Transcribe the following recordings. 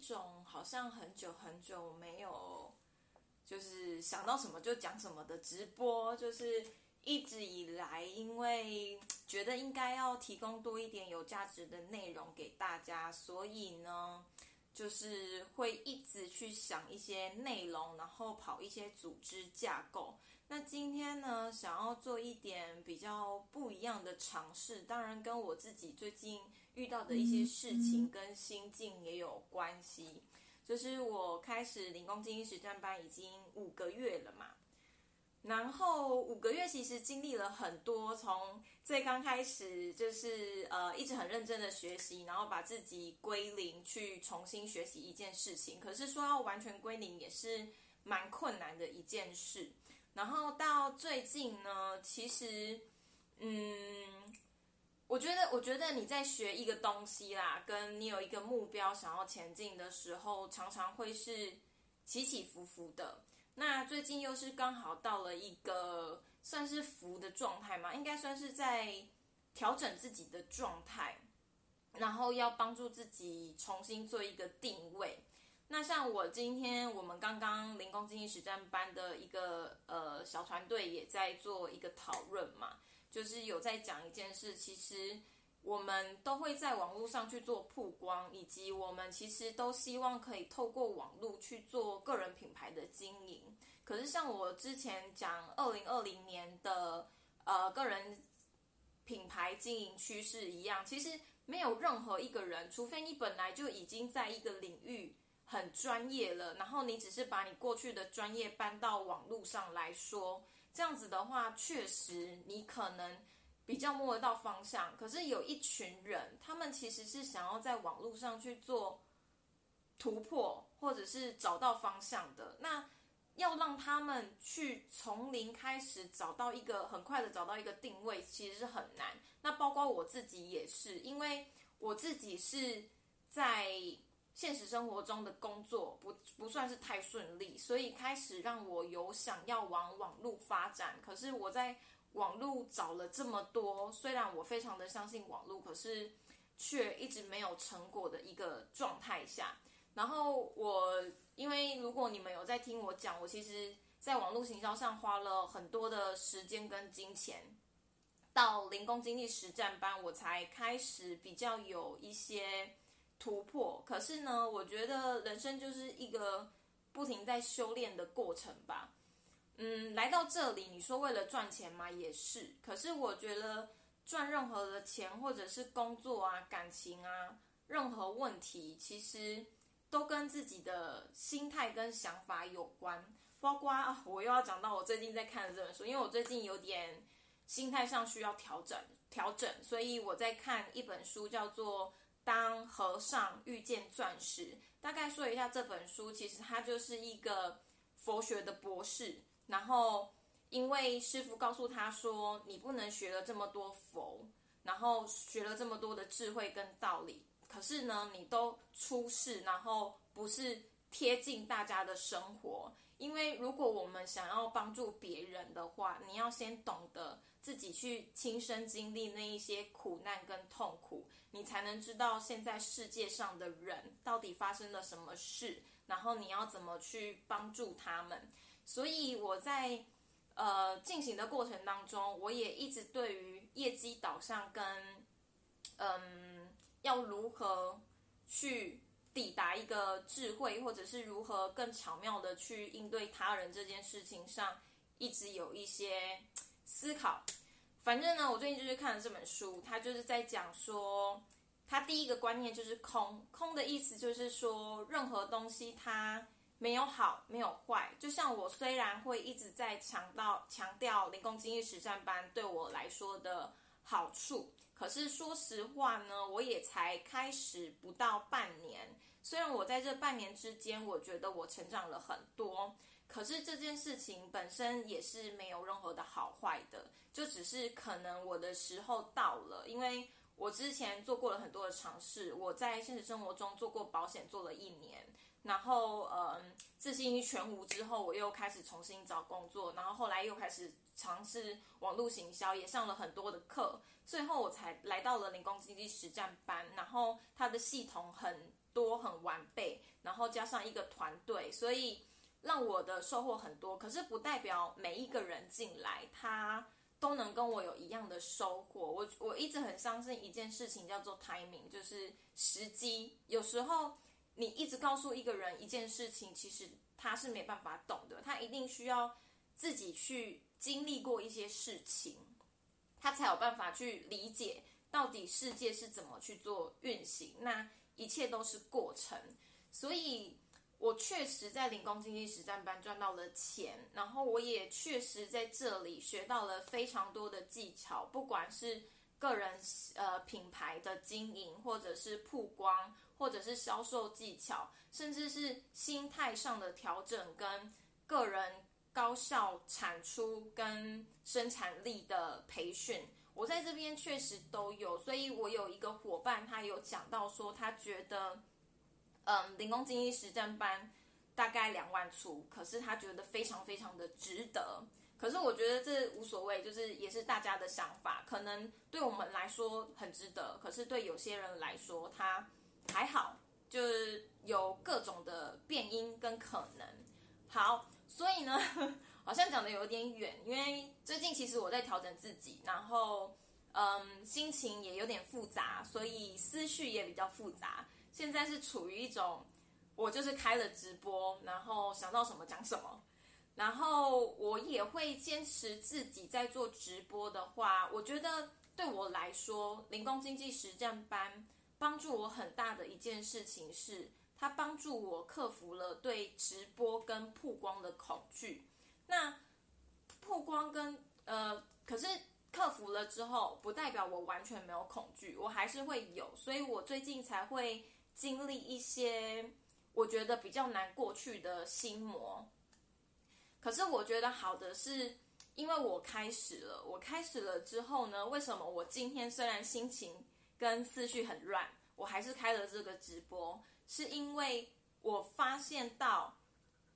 一种好像很久很久没有，就是想到什么就讲什么的直播，就是一直以来，因为觉得应该要提供多一点有价值的内容给大家，所以呢，就是会一直去想一些内容，然后跑一些组织架构。那今天呢，想要做一点比较不一样的尝试，当然跟我自己最近遇到的一些事情跟心境也有关系。就是我开始零工精英实战班已经五个月了嘛，然后五个月其实经历了很多，从最刚开始就是呃一直很认真的学习，然后把自己归零去重新学习一件事情，可是说要完全归零也是蛮困难的一件事。然后到最近呢，其实，嗯，我觉得，我觉得你在学一个东西啦，跟你有一个目标想要前进的时候，常常会是起起伏伏的。那最近又是刚好到了一个算是浮的状态嘛，应该算是在调整自己的状态，然后要帮助自己重新做一个定位。那像我今天我们刚刚零工经济实战班的一个呃小团队也在做一个讨论嘛，就是有在讲一件事，其实我们都会在网络上去做曝光，以及我们其实都希望可以透过网络去做个人品牌的经营。可是像我之前讲二零二零年的呃个人品牌经营趋势一样，其实没有任何一个人，除非你本来就已经在一个领域。很专业了，然后你只是把你过去的专业搬到网络上来说，这样子的话，确实你可能比较摸得到方向。可是有一群人，他们其实是想要在网络上去做突破，或者是找到方向的。那要让他们去从零开始找到一个很快的找到一个定位，其实是很难。那包括我自己也是，因为我自己是在。现实生活中的工作不不算是太顺利，所以开始让我有想要往网络发展。可是我在网络找了这么多，虽然我非常的相信网络，可是却一直没有成果的一个状态下。然后我因为如果你们有在听我讲，我其实在网络行销上花了很多的时间跟金钱，到零工经济实战班，我才开始比较有一些。突破，可是呢，我觉得人生就是一个不停在修炼的过程吧。嗯，来到这里，你说为了赚钱嘛，也是。可是我觉得赚任何的钱，或者是工作啊、感情啊，任何问题，其实都跟自己的心态跟想法有关。包括啊我又要讲到我最近在看的这本书，因为我最近有点心态上需要调整调整，所以我在看一本书，叫做。当和尚遇见钻石，大概说一下这本书，其实他就是一个佛学的博士，然后因为师傅告诉他说，你不能学了这么多佛，然后学了这么多的智慧跟道理，可是呢，你都出世，然后不是贴近大家的生活。因为如果我们想要帮助别人的话，你要先懂得自己去亲身经历那一些苦难跟痛苦，你才能知道现在世界上的人到底发生了什么事，然后你要怎么去帮助他们。所以我在呃进行的过程当中，我也一直对于业绩导向跟嗯要如何去。抵达一个智慧，或者是如何更巧妙的去应对他人这件事情上，一直有一些思考。反正呢，我最近就是看了这本书，他就是在讲说，他第一个观念就是空。空的意思就是说，任何东西它没有好，没有坏。就像我虽然会一直在强调强调零工经济实战班对我来说的好处。可是说实话呢，我也才开始不到半年。虽然我在这半年之间，我觉得我成长了很多，可是这件事情本身也是没有任何的好坏的，就只是可能我的时候到了。因为我之前做过了很多的尝试，我在现实生活中做过保险，做了一年，然后嗯，自信全无之后，我又开始重新找工作，然后后来又开始。尝试网络行销，也上了很多的课，最后我才来到了零工经济实战班。然后它的系统很多很完备，然后加上一个团队，所以让我的收获很多。可是不代表每一个人进来他都能跟我有一样的收获。我我一直很相信一件事情叫做 timing，就是时机。有时候你一直告诉一个人一件事情，其实他是没办法懂的，他一定需要自己去经历过一些事情，他才有办法去理解。到底世界是怎么去做运行？那一切都是过程，所以我确实在零工经济实战班赚到了钱，然后我也确实在这里学到了非常多的技巧，不管是个人呃品牌的经营，或者是曝光，或者是销售技巧，甚至是心态上的调整，跟个人高效产出跟生产力的培训。我在这边确实都有，所以我有一个伙伴，他有讲到说，他觉得，嗯，零工经济实战班大概两万出，可是他觉得非常非常的值得。可是我觉得这无所谓，就是也是大家的想法，可能对我们来说很值得，可是对有些人来说他还好，就是有各种的变音跟可能。好，所以呢。好像讲的有点远，因为最近其实我在调整自己，然后嗯，心情也有点复杂，所以思绪也比较复杂。现在是处于一种，我就是开了直播，然后想到什么讲什么，然后我也会坚持自己在做直播的话，我觉得对我来说，零工经济实战班帮助我很大的一件事情是，它帮助我克服了对直播跟曝光的恐惧。那曝光跟呃，可是克服了之后，不代表我完全没有恐惧，我还是会有，所以我最近才会经历一些我觉得比较难过去的心魔。可是我觉得好的是，因为我开始了，我开始了之后呢，为什么我今天虽然心情跟思绪很乱，我还是开了这个直播，是因为我发现到。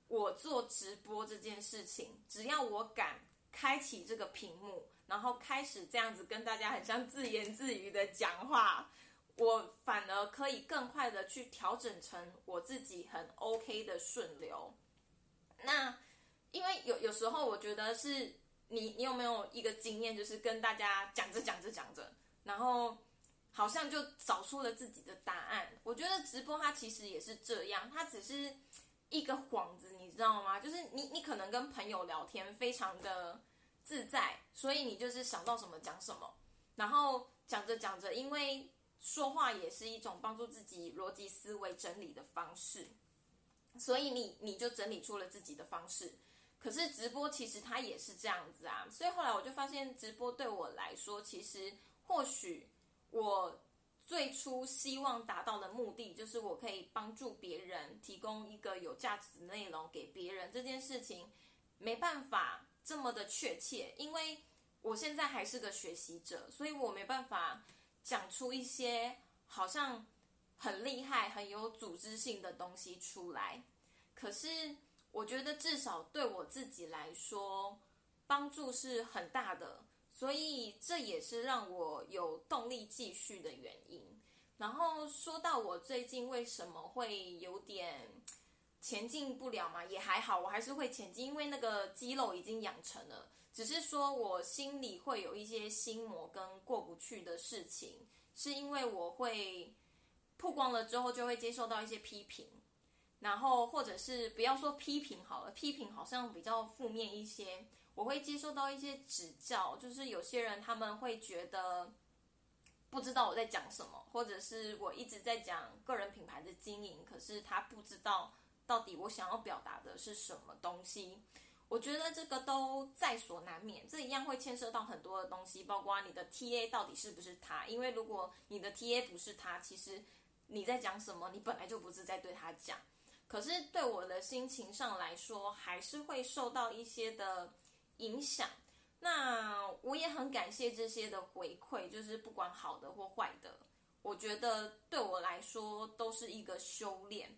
我做直播这件事情，只要我敢开启这个屏幕，然后开始这样子跟大家很像自言自语的讲话，我反而可以更快的去调整成我自己很 OK 的顺流。那因为有有时候我觉得是你，你有没有一个经验，就是跟大家讲着讲着讲着，然后好像就找出了自己的答案。我觉得直播它其实也是这样，它只是。一个幌子，你知道吗？就是你，你可能跟朋友聊天非常的自在，所以你就是想到什么讲什么，然后讲着讲着，因为说话也是一种帮助自己逻辑思维整理的方式，所以你你就整理出了自己的方式。可是直播其实它也是这样子啊，所以后来我就发现，直播对我来说，其实或许我。最初希望达到的目的，就是我可以帮助别人，提供一个有价值的内容给别人。这件事情没办法这么的确切，因为我现在还是个学习者，所以我没办法讲出一些好像很厉害、很有组织性的东西出来。可是我觉得至少对我自己来说，帮助是很大的。所以这也是让我有动力继续的原因。然后说到我最近为什么会有点前进不了嘛，也还好，我还是会前进，因为那个肌肉已经养成了。只是说我心里会有一些心魔跟过不去的事情，是因为我会曝光了之后就会接受到一些批评，然后或者是不要说批评好了，批评好像比较负面一些。我会接受到一些指教，就是有些人他们会觉得不知道我在讲什么，或者是我一直在讲个人品牌的经营，可是他不知道到底我想要表达的是什么东西。我觉得这个都在所难免，这一样会牵涉到很多的东西，包括你的 TA 到底是不是他，因为如果你的 TA 不是他，其实你在讲什么，你本来就不是在对他讲。可是对我的心情上来说，还是会受到一些的。影响，那我也很感谢这些的回馈，就是不管好的或坏的，我觉得对我来说都是一个修炼。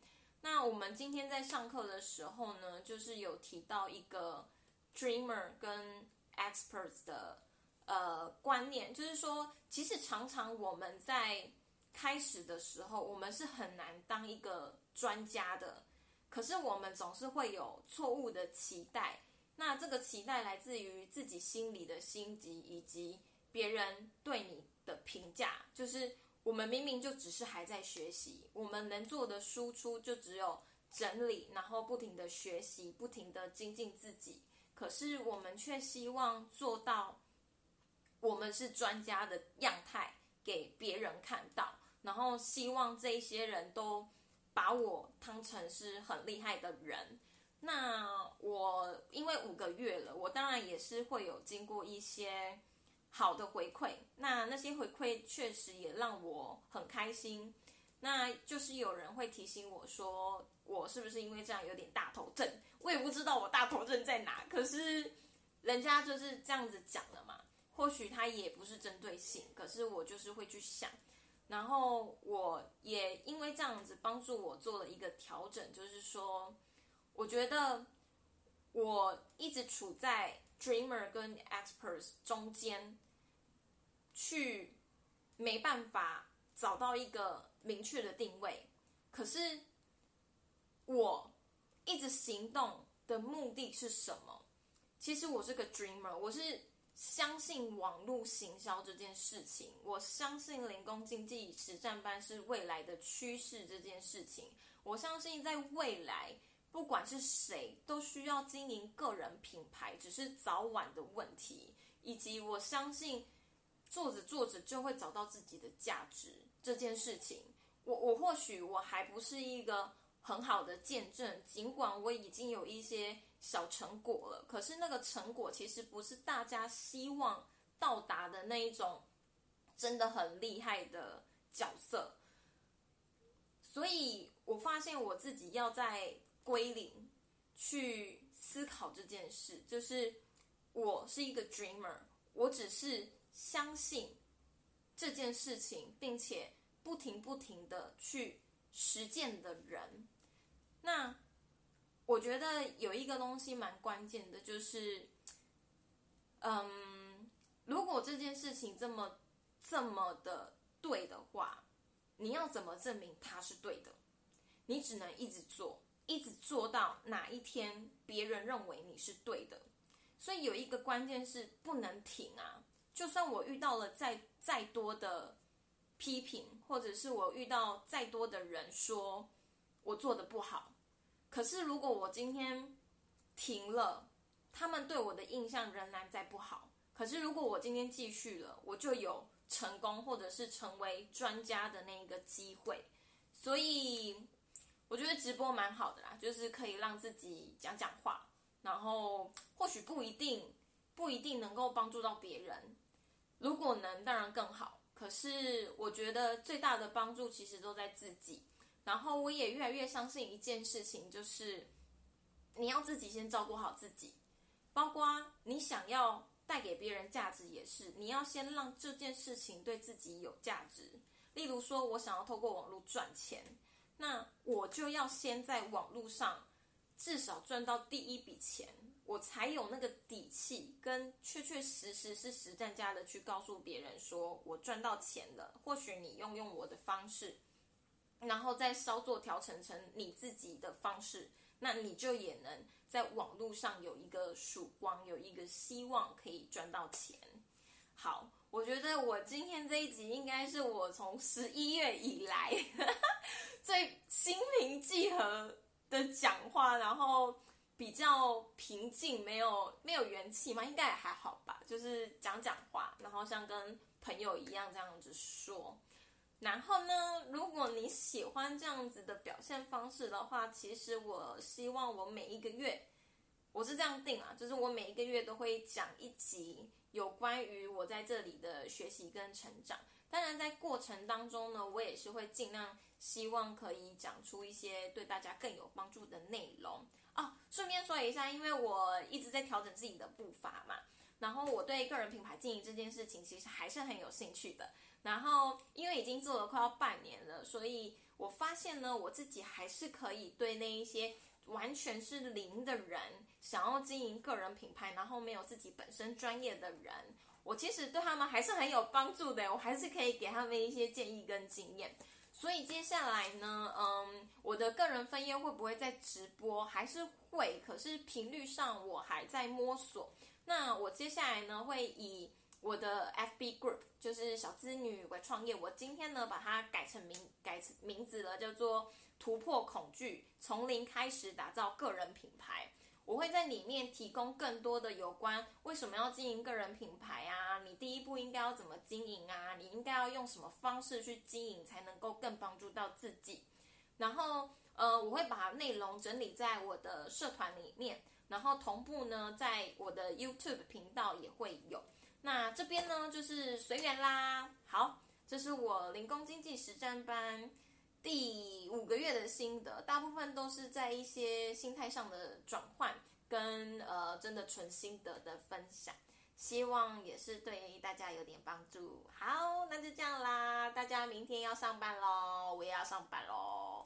那我们今天在上课的时候呢，就是有提到一个 dreamer 跟 experts 的呃观念，就是说，其实常常我们在开始的时候，我们是很难当一个专家的。可是我们总是会有错误的期待，那这个期待来自于自己心里的心急，以及别人对你的评价。就是我们明明就只是还在学习，我们能做的输出就只有整理，然后不停的学习，不停的精进自己。可是我们却希望做到我们是专家的样态给别人看到，然后希望这些人都。把我当成是很厉害的人，那我因为五个月了，我当然也是会有经过一些好的回馈，那那些回馈确实也让我很开心。那就是有人会提醒我说，我是不是因为这样有点大头症？我也不知道我大头症在哪，可是人家就是这样子讲了嘛。或许他也不是针对性，可是我就是会去想。然后我也因为这样子帮助我做了一个调整，就是说，我觉得我一直处在 dreamer 跟 experts 中间，去没办法找到一个明确的定位。可是我一直行动的目的是什么？其实我是个 dreamer，我是。相信网络行销这件事情，我相信零工经济实战班是未来的趋势。这件事情，我相信在未来，不管是谁都需要经营个人品牌，只是早晚的问题。以及我相信做着做着就会找到自己的价值这件事情，我我或许我还不是一个很好的见证，尽管我已经有一些。小成果了，可是那个成果其实不是大家希望到达的那一种，真的很厉害的角色。所以我发现我自己要在归零去思考这件事，就是我是一个 dreamer，我只是相信这件事情，并且不停不停的去实践的人。那。我觉得有一个东西蛮关键的，就是，嗯，如果这件事情这么这么的对的话，你要怎么证明它是对的？你只能一直做，一直做到哪一天别人认为你是对的。所以有一个关键是不能停啊！就算我遇到了再再多的批评，或者是我遇到再多的人说我做的不好。可是，如果我今天停了，他们对我的印象仍然在不好。可是，如果我今天继续了，我就有成功或者是成为专家的那个机会。所以，我觉得直播蛮好的啦，就是可以让自己讲讲话，然后或许不一定不一定能够帮助到别人。如果能，当然更好。可是，我觉得最大的帮助其实都在自己。然后我也越来越相信一件事情，就是你要自己先照顾好自己，包括你想要带给别人价值，也是你要先让这件事情对自己有价值。例如说，我想要透过网络赚钱，那我就要先在网络上至少赚到第一笔钱，我才有那个底气跟确确实实是实战家的去告诉别人说我赚到钱了。或许你用用我的方式。然后再稍作调整成你自己的方式，那你就也能在网络上有一个曙光，有一个希望可以赚到钱。好，我觉得我今天这一集应该是我从十一月以来 最心平气和的讲话，然后比较平静，没有没有元气嘛，应该也还好吧，就是讲讲话，然后像跟朋友一样这样子说。然后呢，如果你喜欢这样子的表现方式的话，其实我希望我每一个月，我是这样定啊，就是我每一个月都会讲一集有关于我在这里的学习跟成长。当然，在过程当中呢，我也是会尽量希望可以讲出一些对大家更有帮助的内容哦。顺便说一下，因为我一直在调整自己的步伐嘛，然后我对个人品牌经营这件事情其实还是很有兴趣的。然后，因为已经做了快要半年了，所以我发现呢，我自己还是可以对那一些完全是零的人，想要经营个人品牌，然后没有自己本身专业的人，我其实对他们还是很有帮助的，我还是可以给他们一些建议跟经验。所以接下来呢，嗯，我的个人分页会不会在直播？还是会，可是频率上我还在摸索。那我接下来呢，会以我的 FB group，就是小资女为创业。我今天呢，把它改成名改成名字了，叫做突破恐惧，从零开始打造个人品牌。我会在里面提供更多的有关为什么要经营个人品牌啊？你第一步应该要怎么经营啊？你应该要用什么方式去经营才能够更帮助到自己？然后，呃，我会把内容整理在我的社团里面，然后同步呢，在我的 YouTube 频道也会有。那这边呢，就是随缘啦。好，这是我零工经济实战班。第五个月的心得，大部分都是在一些心态上的转换，跟呃真的纯心得的分享，希望也是对大家有点帮助。好，那就这样啦，大家明天要上班喽，我也要上班喽。